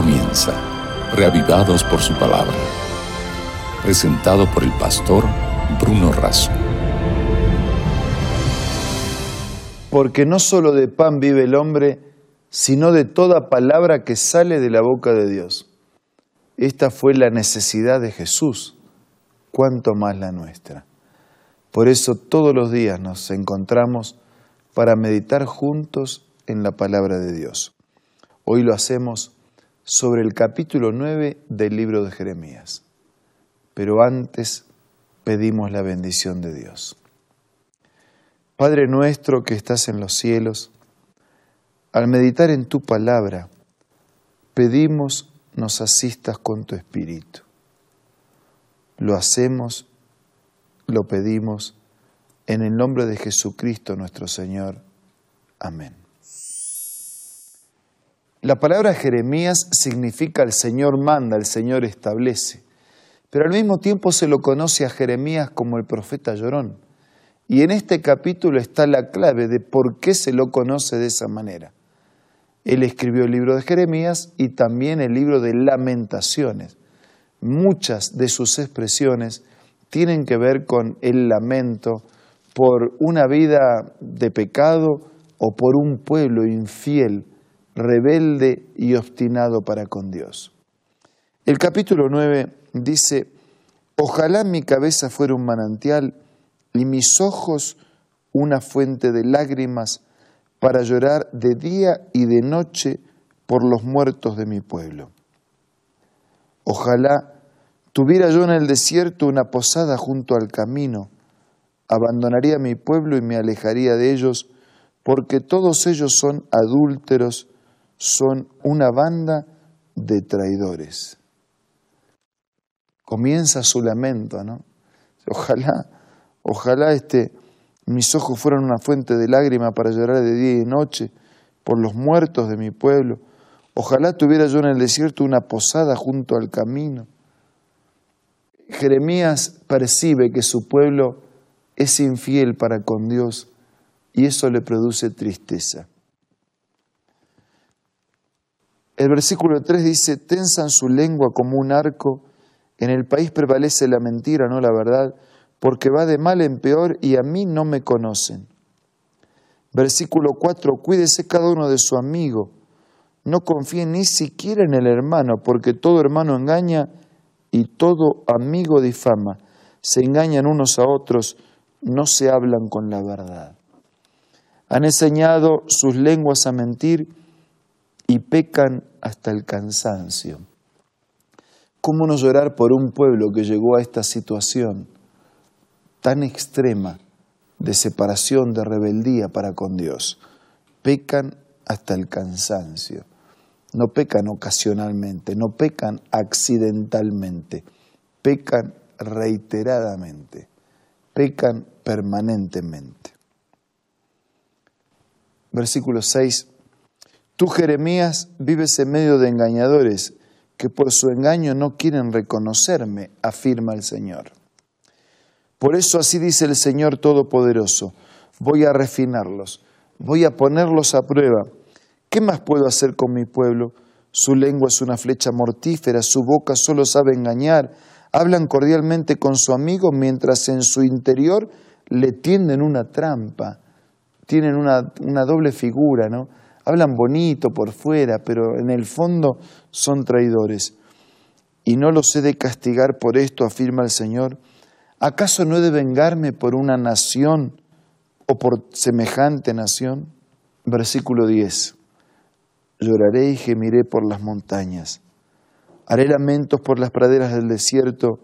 comienza, reavivados por su palabra. Presentado por el pastor Bruno Razo. Porque no solo de pan vive el hombre, sino de toda palabra que sale de la boca de Dios. Esta fue la necesidad de Jesús, cuanto más la nuestra. Por eso todos los días nos encontramos para meditar juntos en la palabra de Dios. Hoy lo hacemos sobre el capítulo 9 del libro de Jeremías. Pero antes pedimos la bendición de Dios. Padre nuestro que estás en los cielos, al meditar en tu palabra, pedimos nos asistas con tu espíritu. Lo hacemos, lo pedimos en el nombre de Jesucristo nuestro Señor. Amén. La palabra Jeremías significa el Señor manda, el Señor establece, pero al mismo tiempo se lo conoce a Jeremías como el profeta llorón. Y en este capítulo está la clave de por qué se lo conoce de esa manera. Él escribió el libro de Jeremías y también el libro de lamentaciones. Muchas de sus expresiones tienen que ver con el lamento por una vida de pecado o por un pueblo infiel rebelde y obstinado para con Dios. El capítulo 9 dice, ojalá mi cabeza fuera un manantial y mis ojos una fuente de lágrimas para llorar de día y de noche por los muertos de mi pueblo. Ojalá tuviera yo en el desierto una posada junto al camino, abandonaría mi pueblo y me alejaría de ellos, porque todos ellos son adúlteros son una banda de traidores. Comienza su lamento, ¿no? Ojalá, ojalá este, mis ojos fueran una fuente de lágrimas para llorar de día y noche por los muertos de mi pueblo. Ojalá tuviera yo en el desierto una posada junto al camino. Jeremías percibe que su pueblo es infiel para con Dios y eso le produce tristeza. El versículo 3 dice, tensan su lengua como un arco, en el país prevalece la mentira, no la verdad, porque va de mal en peor y a mí no me conocen. Versículo 4, cuídese cada uno de su amigo, no confíe ni siquiera en el hermano, porque todo hermano engaña y todo amigo difama. Se engañan unos a otros, no se hablan con la verdad. Han enseñado sus lenguas a mentir y pecan hasta el cansancio. ¿Cómo no llorar por un pueblo que llegó a esta situación tan extrema de separación, de rebeldía para con Dios? Pecan hasta el cansancio. No pecan ocasionalmente, no pecan accidentalmente, pecan reiteradamente, pecan permanentemente. Versículo 6 Tú, Jeremías, vives en medio de engañadores que por su engaño no quieren reconocerme, afirma el Señor. Por eso así dice el Señor Todopoderoso, voy a refinarlos, voy a ponerlos a prueba. ¿Qué más puedo hacer con mi pueblo? Su lengua es una flecha mortífera, su boca solo sabe engañar. Hablan cordialmente con su amigo mientras en su interior le tienden una trampa, tienen una, una doble figura, ¿no? Hablan bonito por fuera, pero en el fondo son traidores. Y no los he de castigar por esto, afirma el Señor. ¿Acaso no he de vengarme por una nación o por semejante nación? Versículo 10. Lloraré y gemiré por las montañas. Haré lamentos por las praderas del desierto,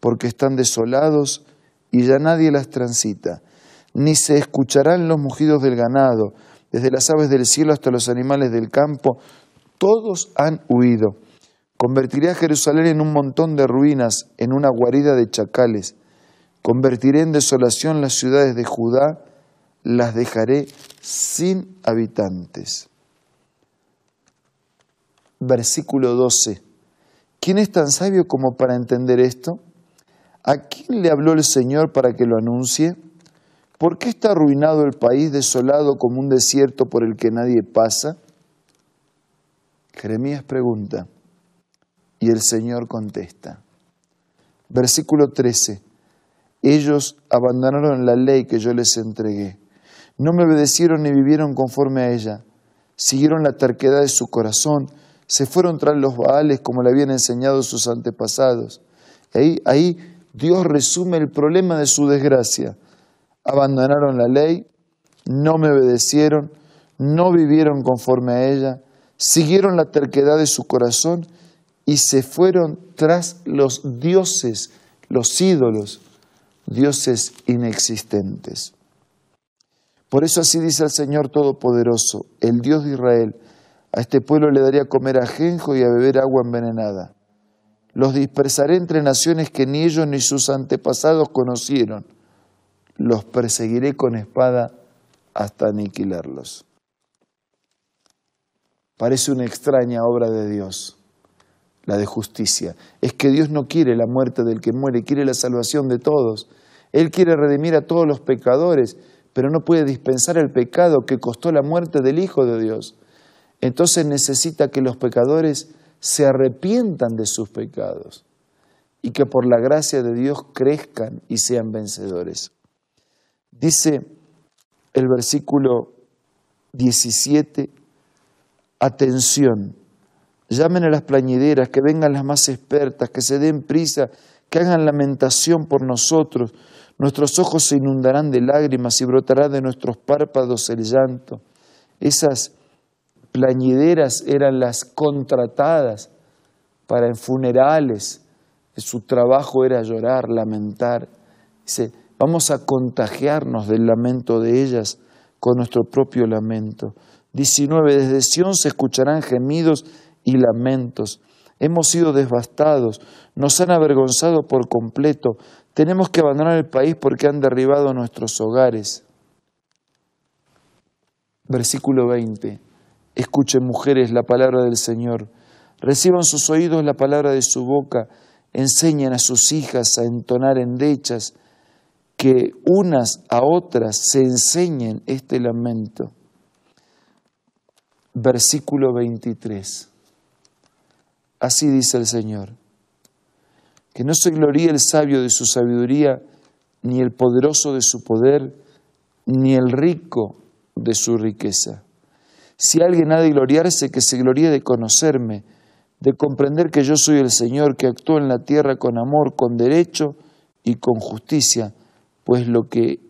porque están desolados y ya nadie las transita. Ni se escucharán los mugidos del ganado, desde las aves del cielo hasta los animales del campo, todos han huido. Convertiré a Jerusalén en un montón de ruinas, en una guarida de chacales. Convertiré en desolación las ciudades de Judá, las dejaré sin habitantes. Versículo 12. ¿Quién es tan sabio como para entender esto? ¿A quién le habló el Señor para que lo anuncie? ¿Por qué está arruinado el país desolado como un desierto por el que nadie pasa? Jeremías pregunta, Y el Señor contesta. Versículo 13. Ellos abandonaron la ley que yo les entregué. No me obedecieron ni vivieron conforme a ella. Siguieron la terquedad de su corazón. Se fueron tras los baales como le habían enseñado sus antepasados. Ahí, ahí Dios resume el problema de su desgracia. Abandonaron la ley, no me obedecieron, no vivieron conforme a ella, siguieron la terquedad de su corazón y se fueron tras los dioses, los ídolos, dioses inexistentes. Por eso así dice el Señor Todopoderoso, el Dios de Israel, a este pueblo le daría a comer ajenjo y a beber agua envenenada. Los dispersaré entre naciones que ni ellos ni sus antepasados conocieron. Los perseguiré con espada hasta aniquilarlos. Parece una extraña obra de Dios, la de justicia. Es que Dios no quiere la muerte del que muere, quiere la salvación de todos. Él quiere redimir a todos los pecadores, pero no puede dispensar el pecado que costó la muerte del Hijo de Dios. Entonces necesita que los pecadores se arrepientan de sus pecados y que por la gracia de Dios crezcan y sean vencedores. Dice el versículo 17 atención, llamen a las plañideras, que vengan las más expertas, que se den prisa, que hagan lamentación por nosotros. Nuestros ojos se inundarán de lágrimas y brotará de nuestros párpados el llanto. Esas plañideras eran las contratadas para en funerales. Su trabajo era llorar, lamentar. Dice, vamos a contagiarnos del lamento de ellas con nuestro propio lamento. 19. Desde Sión se escucharán gemidos y lamentos. Hemos sido devastados, nos han avergonzado por completo. Tenemos que abandonar el país porque han derribado nuestros hogares. Versículo 20. Escuchen mujeres la palabra del Señor. Reciban sus oídos la palabra de su boca. Enseñen a sus hijas a entonar endechas. Que unas a otras se enseñen este lamento versículo 23. Así dice el Señor, que no se gloríe el sabio de su sabiduría, ni el poderoso de su poder, ni el rico de su riqueza. Si alguien ha de gloriarse, que se gloríe de conocerme, de comprender que yo soy el Señor, que actúa en la tierra con amor, con derecho y con justicia, pues lo que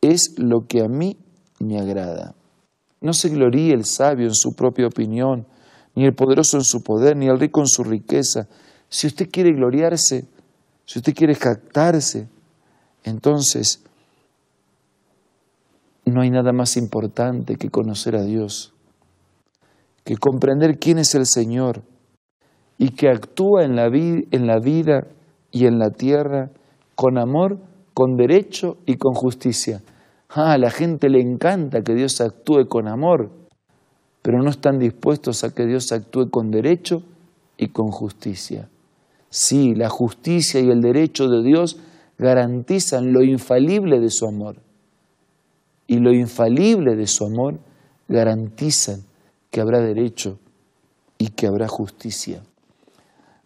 es lo que a mí me agrada. No se gloríe el sabio en su propia opinión, ni el poderoso en su poder, ni el rico en su riqueza. Si usted quiere gloriarse, si usted quiere jactarse, entonces no hay nada más importante que conocer a Dios, que comprender quién es el Señor y que actúa en la, en la vida y en la tierra con amor, con derecho y con justicia. Ah, a la gente le encanta que Dios actúe con amor, pero no están dispuestos a que Dios actúe con derecho y con justicia. Sí, la justicia y el derecho de Dios garantizan lo infalible de su amor. Y lo infalible de su amor garantizan que habrá derecho y que habrá justicia.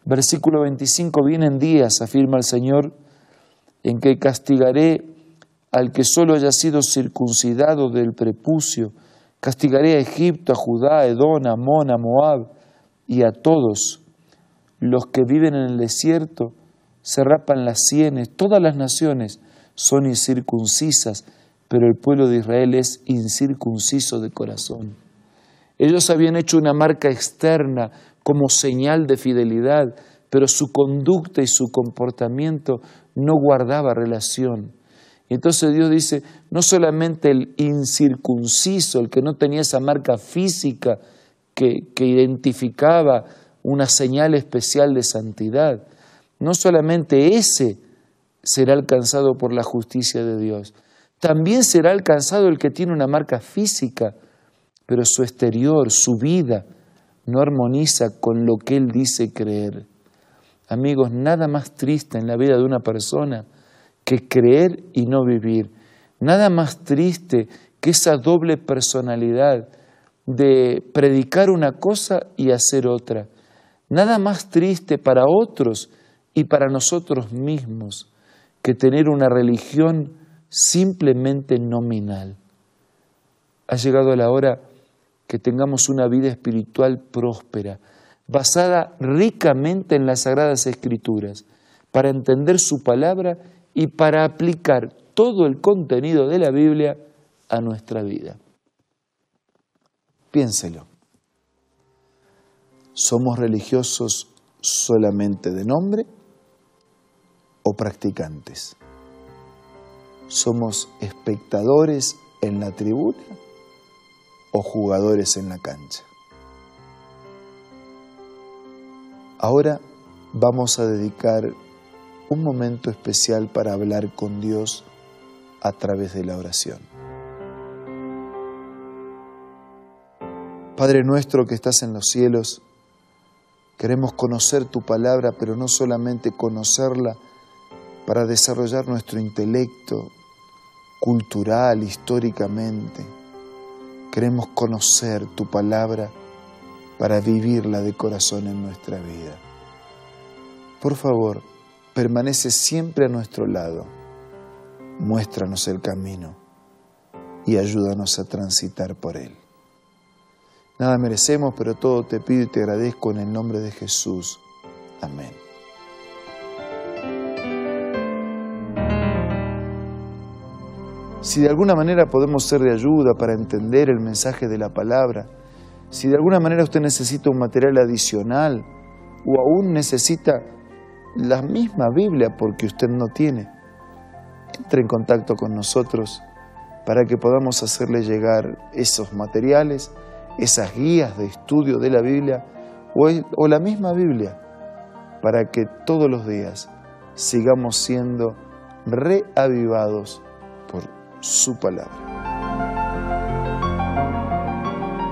Versículo 25, vienen días, afirma el Señor, en que castigaré al que solo haya sido circuncidado del prepucio. Castigaré a Egipto, a Judá, a Edom, a Amón, a Moab y a todos los que viven en el desierto se rapan las sienes. Todas las naciones son incircuncisas, pero el pueblo de Israel es incircunciso de corazón. Ellos habían hecho una marca externa como señal de fidelidad, pero su conducta y su comportamiento no guardaba relación. Y entonces Dios dice, no solamente el incircunciso, el que no tenía esa marca física que, que identificaba una señal especial de santidad, no solamente ese será alcanzado por la justicia de Dios, también será alcanzado el que tiene una marca física, pero su exterior, su vida, no armoniza con lo que él dice creer. Amigos, nada más triste en la vida de una persona que creer y no vivir. Nada más triste que esa doble personalidad de predicar una cosa y hacer otra, Nada más triste para otros y para nosotros mismos que tener una religión simplemente nominal. Ha llegado la hora que tengamos una vida espiritual próspera, basada ricamente en las sagradas escrituras, para entender su palabra y para aplicar todo el contenido de la Biblia a nuestra vida. Piénselo. ¿Somos religiosos solamente de nombre o practicantes? ¿Somos espectadores en la tribuna o jugadores en la cancha? Ahora vamos a dedicar un momento especial para hablar con Dios a través de la oración. Padre nuestro que estás en los cielos, queremos conocer tu palabra, pero no solamente conocerla para desarrollar nuestro intelecto cultural, históricamente. Queremos conocer tu palabra para vivirla de corazón en nuestra vida. Por favor, permanece siempre a nuestro lado. Muéstranos el camino y ayúdanos a transitar por él. Nada merecemos, pero todo te pido y te agradezco en el nombre de Jesús. Amén. Si de alguna manera podemos ser de ayuda para entender el mensaje de la palabra, si de alguna manera usted necesita un material adicional o aún necesita la misma Biblia porque usted no tiene, entre en contacto con nosotros para que podamos hacerle llegar esos materiales esas guías de estudio de la Biblia o, la misma Biblia para que todos los días sigamos siendo reavivados por su palabra.